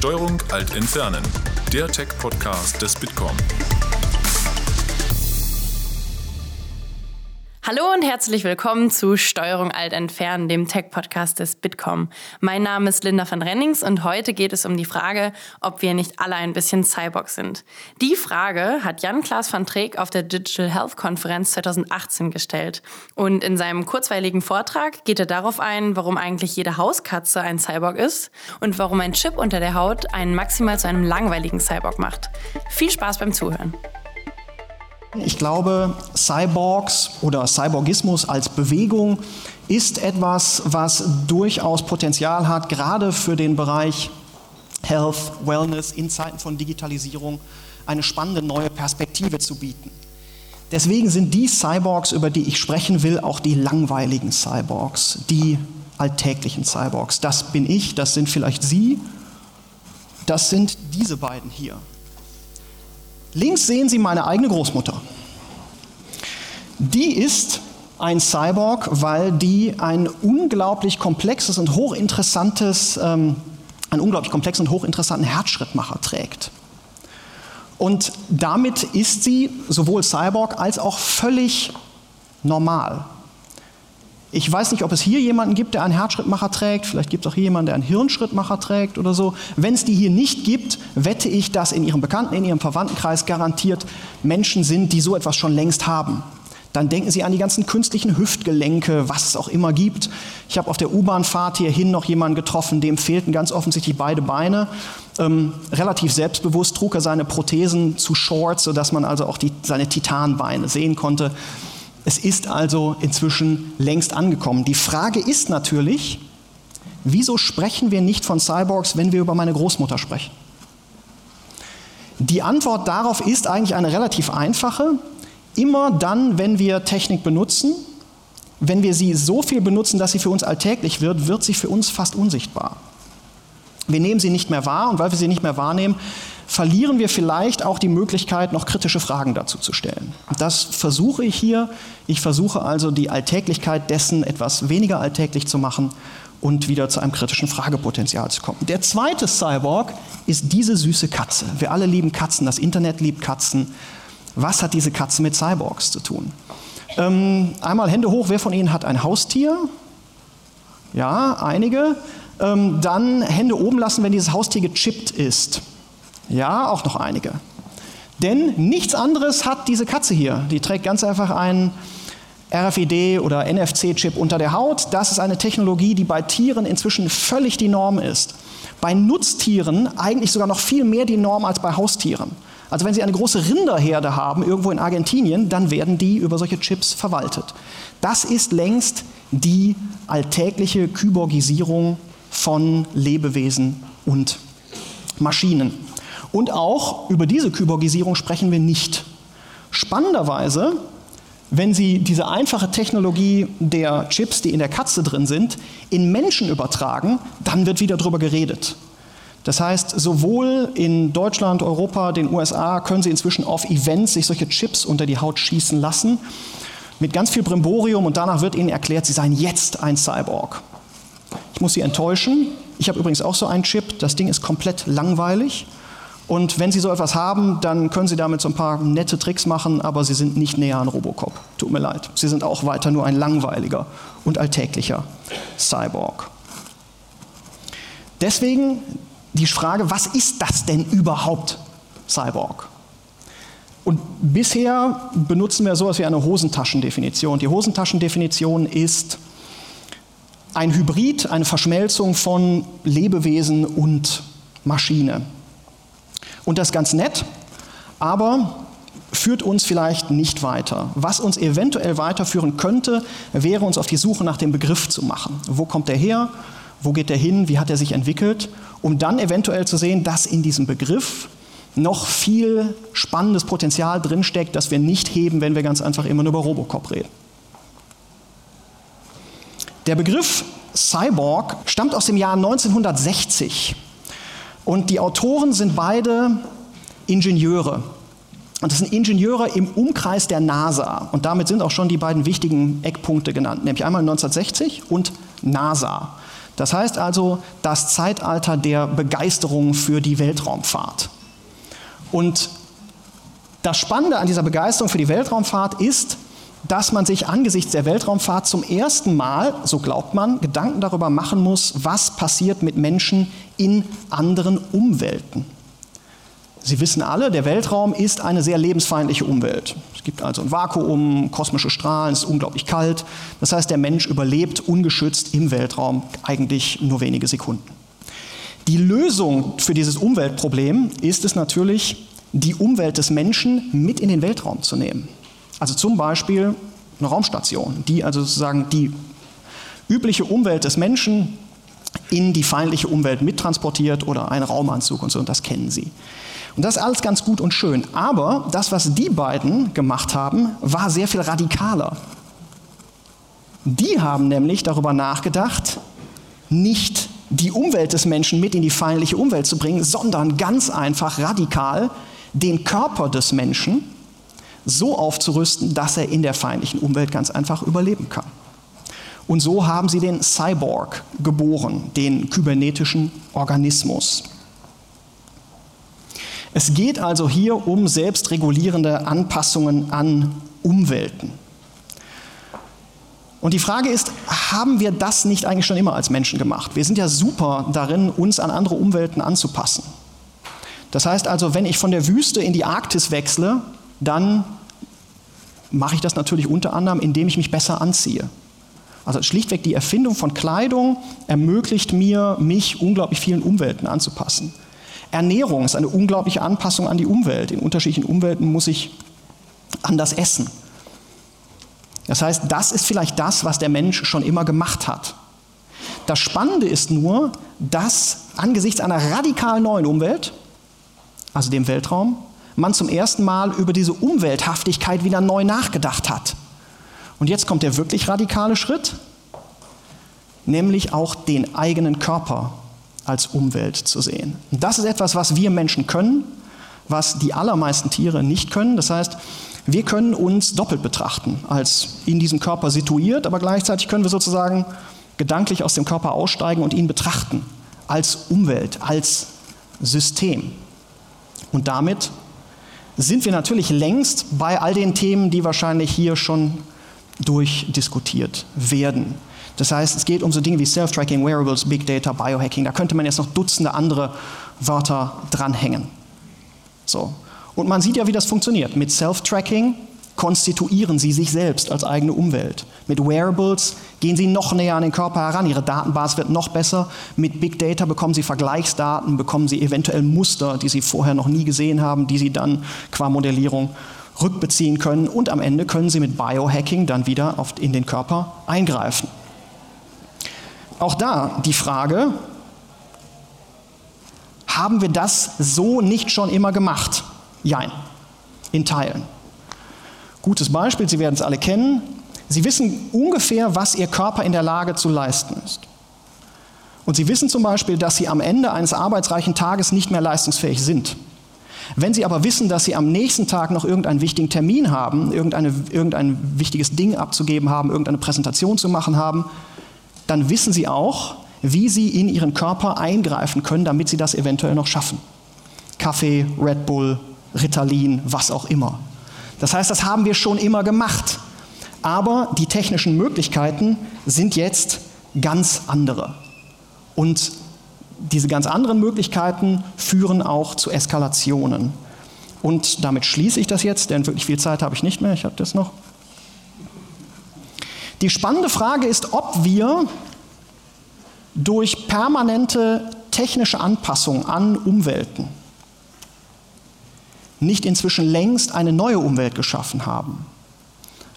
Steuerung Alt Entfernen, der Tech-Podcast des Bitkom. Hallo und herzlich willkommen zu Steuerung Alt Entfernen, dem Tech-Podcast des Bitkom. Mein Name ist Linda van Rennings und heute geht es um die Frage, ob wir nicht alle ein bisschen Cyborg sind. Die Frage hat Jan-Klaas van Treek auf der Digital Health Konferenz 2018 gestellt. Und in seinem kurzweiligen Vortrag geht er darauf ein, warum eigentlich jede Hauskatze ein Cyborg ist und warum ein Chip unter der Haut einen maximal zu einem langweiligen Cyborg macht. Viel Spaß beim Zuhören. Ich glaube, Cyborgs oder Cyborgismus als Bewegung ist etwas, was durchaus Potenzial hat, gerade für den Bereich Health, Wellness in Zeiten von Digitalisierung eine spannende neue Perspektive zu bieten. Deswegen sind die Cyborgs, über die ich sprechen will, auch die langweiligen Cyborgs, die alltäglichen Cyborgs. Das bin ich, das sind vielleicht Sie, das sind diese beiden hier. Links sehen Sie meine eigene Großmutter. Die ist ein Cyborg, weil die ein unglaublich komplexes und hochinteressantes, ähm, einen unglaublich komplexen und hochinteressanten Herzschrittmacher trägt. Und damit ist sie sowohl Cyborg als auch völlig normal. Ich weiß nicht, ob es hier jemanden gibt, der einen Herzschrittmacher trägt. Vielleicht gibt es auch hier jemanden, der einen Hirnschrittmacher trägt oder so. Wenn es die hier nicht gibt, wette ich, dass in Ihrem Bekannten, in Ihrem Verwandtenkreis garantiert Menschen sind, die so etwas schon längst haben. Dann denken Sie an die ganzen künstlichen Hüftgelenke, was es auch immer gibt. Ich habe auf der U-Bahn-Fahrt hierhin noch jemanden getroffen, dem fehlten ganz offensichtlich beide Beine. Ähm, relativ selbstbewusst trug er seine Prothesen zu Shorts, sodass man also auch die, seine Titanbeine sehen konnte. Es ist also inzwischen längst angekommen. Die Frage ist natürlich, wieso sprechen wir nicht von Cyborgs, wenn wir über meine Großmutter sprechen? Die Antwort darauf ist eigentlich eine relativ einfache. Immer dann, wenn wir Technik benutzen, wenn wir sie so viel benutzen, dass sie für uns alltäglich wird, wird sie für uns fast unsichtbar. Wir nehmen sie nicht mehr wahr und weil wir sie nicht mehr wahrnehmen, verlieren wir vielleicht auch die Möglichkeit, noch kritische Fragen dazu zu stellen. Das versuche ich hier. Ich versuche also die Alltäglichkeit dessen etwas weniger alltäglich zu machen und wieder zu einem kritischen Fragepotenzial zu kommen. Der zweite Cyborg ist diese süße Katze. Wir alle lieben Katzen, das Internet liebt Katzen. Was hat diese Katze mit Cyborgs zu tun? Ähm, einmal Hände hoch, wer von Ihnen hat ein Haustier? Ja, einige. Ähm, dann Hände oben lassen, wenn dieses Haustier gechippt ist. Ja, auch noch einige. Denn nichts anderes hat diese Katze hier. Die trägt ganz einfach einen RFID oder NFC-Chip unter der Haut. Das ist eine Technologie, die bei Tieren inzwischen völlig die Norm ist. Bei Nutztieren eigentlich sogar noch viel mehr die Norm als bei Haustieren. Also wenn Sie eine große Rinderherde haben, irgendwo in Argentinien, dann werden die über solche Chips verwaltet. Das ist längst die alltägliche Kyborgisierung von Lebewesen und Maschinen. Und auch über diese Kyborgisierung sprechen wir nicht. Spannenderweise, wenn Sie diese einfache Technologie der Chips, die in der Katze drin sind, in Menschen übertragen, dann wird wieder darüber geredet. Das heißt, sowohl in Deutschland, Europa, den USA können Sie inzwischen auf Events sich solche Chips unter die Haut schießen lassen, mit ganz viel Brimborium und danach wird Ihnen erklärt, Sie seien jetzt ein Cyborg. Ich muss Sie enttäuschen, ich habe übrigens auch so einen Chip, das Ding ist komplett langweilig. Und wenn Sie so etwas haben, dann können Sie damit so ein paar nette Tricks machen, aber Sie sind nicht näher an Robocop. Tut mir leid. Sie sind auch weiter nur ein langweiliger und alltäglicher Cyborg. Deswegen die Frage, was ist das denn überhaupt, Cyborg? Und bisher benutzen wir sowas wie eine Hosentaschendefinition. Die Hosentaschendefinition ist ein Hybrid, eine Verschmelzung von Lebewesen und Maschine. Und das ist ganz nett, aber führt uns vielleicht nicht weiter. Was uns eventuell weiterführen könnte, wäre uns auf die Suche nach dem Begriff zu machen. Wo kommt er her? Wo geht er hin? Wie hat er sich entwickelt? Um dann eventuell zu sehen, dass in diesem Begriff noch viel spannendes Potenzial drinsteckt, das wir nicht heben, wenn wir ganz einfach immer nur über Robocop reden. Der Begriff Cyborg stammt aus dem Jahr 1960 und die Autoren sind beide Ingenieure. Und das sind Ingenieure im Umkreis der NASA. Und damit sind auch schon die beiden wichtigen Eckpunkte genannt, nämlich einmal 1960 und NASA. Das heißt also das Zeitalter der Begeisterung für die Weltraumfahrt. Und das Spannende an dieser Begeisterung für die Weltraumfahrt ist, dass man sich angesichts der Weltraumfahrt zum ersten Mal, so glaubt man, Gedanken darüber machen muss, was passiert mit Menschen in anderen Umwelten. Sie wissen alle, der Weltraum ist eine sehr lebensfeindliche Umwelt. Es gibt also ein Vakuum, kosmische Strahlen, es ist unglaublich kalt. Das heißt, der Mensch überlebt ungeschützt im Weltraum eigentlich nur wenige Sekunden. Die Lösung für dieses Umweltproblem ist es natürlich, die Umwelt des Menschen mit in den Weltraum zu nehmen. Also zum Beispiel eine Raumstation, die also sozusagen die übliche Umwelt des Menschen in die feindliche Umwelt mittransportiert oder einen Raumanzug und so, und das kennen Sie. Und das ist alles ganz gut und schön. Aber das, was die beiden gemacht haben, war sehr viel radikaler. Die haben nämlich darüber nachgedacht, nicht die Umwelt des Menschen mit in die feindliche Umwelt zu bringen, sondern ganz einfach radikal den Körper des Menschen so aufzurüsten, dass er in der feindlichen Umwelt ganz einfach überleben kann. Und so haben sie den Cyborg geboren, den kybernetischen Organismus. Es geht also hier um selbstregulierende Anpassungen an Umwelten. Und die Frage ist, haben wir das nicht eigentlich schon immer als Menschen gemacht? Wir sind ja super darin, uns an andere Umwelten anzupassen. Das heißt also, wenn ich von der Wüste in die Arktis wechsle, dann mache ich das natürlich unter anderem, indem ich mich besser anziehe. Also schlichtweg die Erfindung von Kleidung ermöglicht mir, mich unglaublich vielen Umwelten anzupassen. Ernährung ist eine unglaubliche Anpassung an die Umwelt. In unterschiedlichen Umwelten muss ich anders essen. Das heißt, das ist vielleicht das, was der Mensch schon immer gemacht hat. Das Spannende ist nur, dass angesichts einer radikal neuen Umwelt, also dem Weltraum, man zum ersten Mal über diese Umwelthaftigkeit wieder neu nachgedacht hat. Und jetzt kommt der wirklich radikale Schritt, nämlich auch den eigenen Körper als Umwelt zu sehen. Und das ist etwas, was wir Menschen können, was die allermeisten Tiere nicht können. Das heißt, wir können uns doppelt betrachten, als in diesem Körper situiert, aber gleichzeitig können wir sozusagen gedanklich aus dem Körper aussteigen und ihn betrachten als Umwelt, als System. Und damit sind wir natürlich längst bei all den Themen, die wahrscheinlich hier schon durchdiskutiert werden. Das heißt, es geht um so Dinge wie Self-Tracking, Wearables, Big Data, Biohacking. Da könnte man jetzt noch Dutzende andere Wörter dranhängen. So. Und man sieht ja, wie das funktioniert. Mit Self-Tracking konstituieren sie sich selbst als eigene Umwelt. Mit Wearables gehen sie noch näher an den Körper heran, ihre Datenbasis wird noch besser. Mit Big Data bekommen sie Vergleichsdaten, bekommen sie eventuell Muster, die sie vorher noch nie gesehen haben, die sie dann qua Modellierung rückbeziehen können. Und am Ende können sie mit Biohacking dann wieder in den Körper eingreifen. Auch da die Frage, haben wir das so nicht schon immer gemacht? Jein, in Teilen. Gutes Beispiel, Sie werden es alle kennen. Sie wissen ungefähr, was Ihr Körper in der Lage zu leisten ist. Und Sie wissen zum Beispiel, dass Sie am Ende eines arbeitsreichen Tages nicht mehr leistungsfähig sind. Wenn Sie aber wissen, dass Sie am nächsten Tag noch irgendeinen wichtigen Termin haben, irgendein wichtiges Ding abzugeben haben, irgendeine Präsentation zu machen haben, dann wissen Sie auch, wie Sie in Ihren Körper eingreifen können, damit Sie das eventuell noch schaffen. Kaffee, Red Bull, Ritalin, was auch immer. Das heißt, das haben wir schon immer gemacht. Aber die technischen Möglichkeiten sind jetzt ganz andere. Und diese ganz anderen Möglichkeiten führen auch zu Eskalationen. Und damit schließe ich das jetzt, denn wirklich viel Zeit habe ich nicht mehr. Ich habe das noch. Die spannende Frage ist, ob wir durch permanente technische Anpassung an Umwelten nicht inzwischen längst eine neue Umwelt geschaffen haben.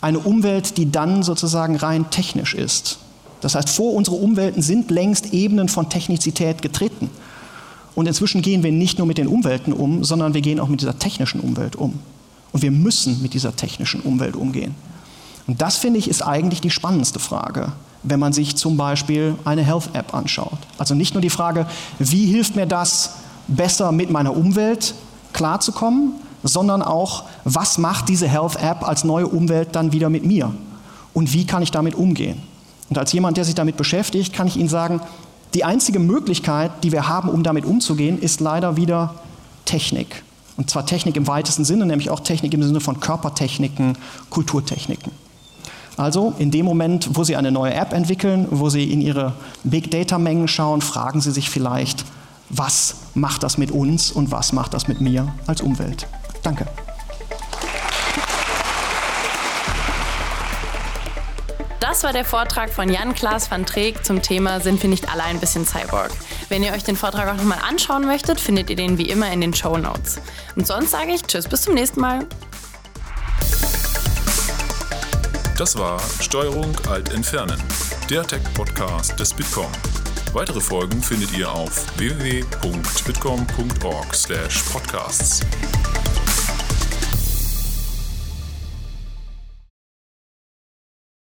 Eine Umwelt, die dann sozusagen rein technisch ist. Das heißt, vor unsere Umwelten sind längst Ebenen von Technizität getreten. Und inzwischen gehen wir nicht nur mit den Umwelten um, sondern wir gehen auch mit dieser technischen Umwelt um. Und wir müssen mit dieser technischen Umwelt umgehen. Und das finde ich ist eigentlich die spannendste Frage, wenn man sich zum Beispiel eine Health App anschaut. Also nicht nur die Frage, wie hilft mir das besser mit meiner Umwelt klarzukommen, sondern auch, was macht diese Health App als neue Umwelt dann wieder mit mir? Und wie kann ich damit umgehen? Und als jemand, der sich damit beschäftigt, kann ich Ihnen sagen, Die einzige Möglichkeit, die wir haben, um damit umzugehen, ist leider wieder Technik. Und zwar Technik im weitesten Sinne, nämlich auch Technik im Sinne von Körpertechniken, Kulturtechniken. Also in dem Moment, wo Sie eine neue App entwickeln, wo Sie in Ihre Big Data-Mengen schauen, fragen Sie sich vielleicht, was macht das mit uns und was macht das mit mir als Umwelt. Danke. Das war der Vortrag von Jan-Klaas van Treek zum Thema Sind wir nicht alle ein bisschen Cyborg? Wenn ihr euch den Vortrag auch nochmal anschauen möchtet, findet ihr den wie immer in den Show Notes. Und sonst sage ich Tschüss, bis zum nächsten Mal. Das war Steuerung Alt Entfernen, der Tech-Podcast des Bitkom. Weitere Folgen findet ihr auf www.bitkom.org/podcasts.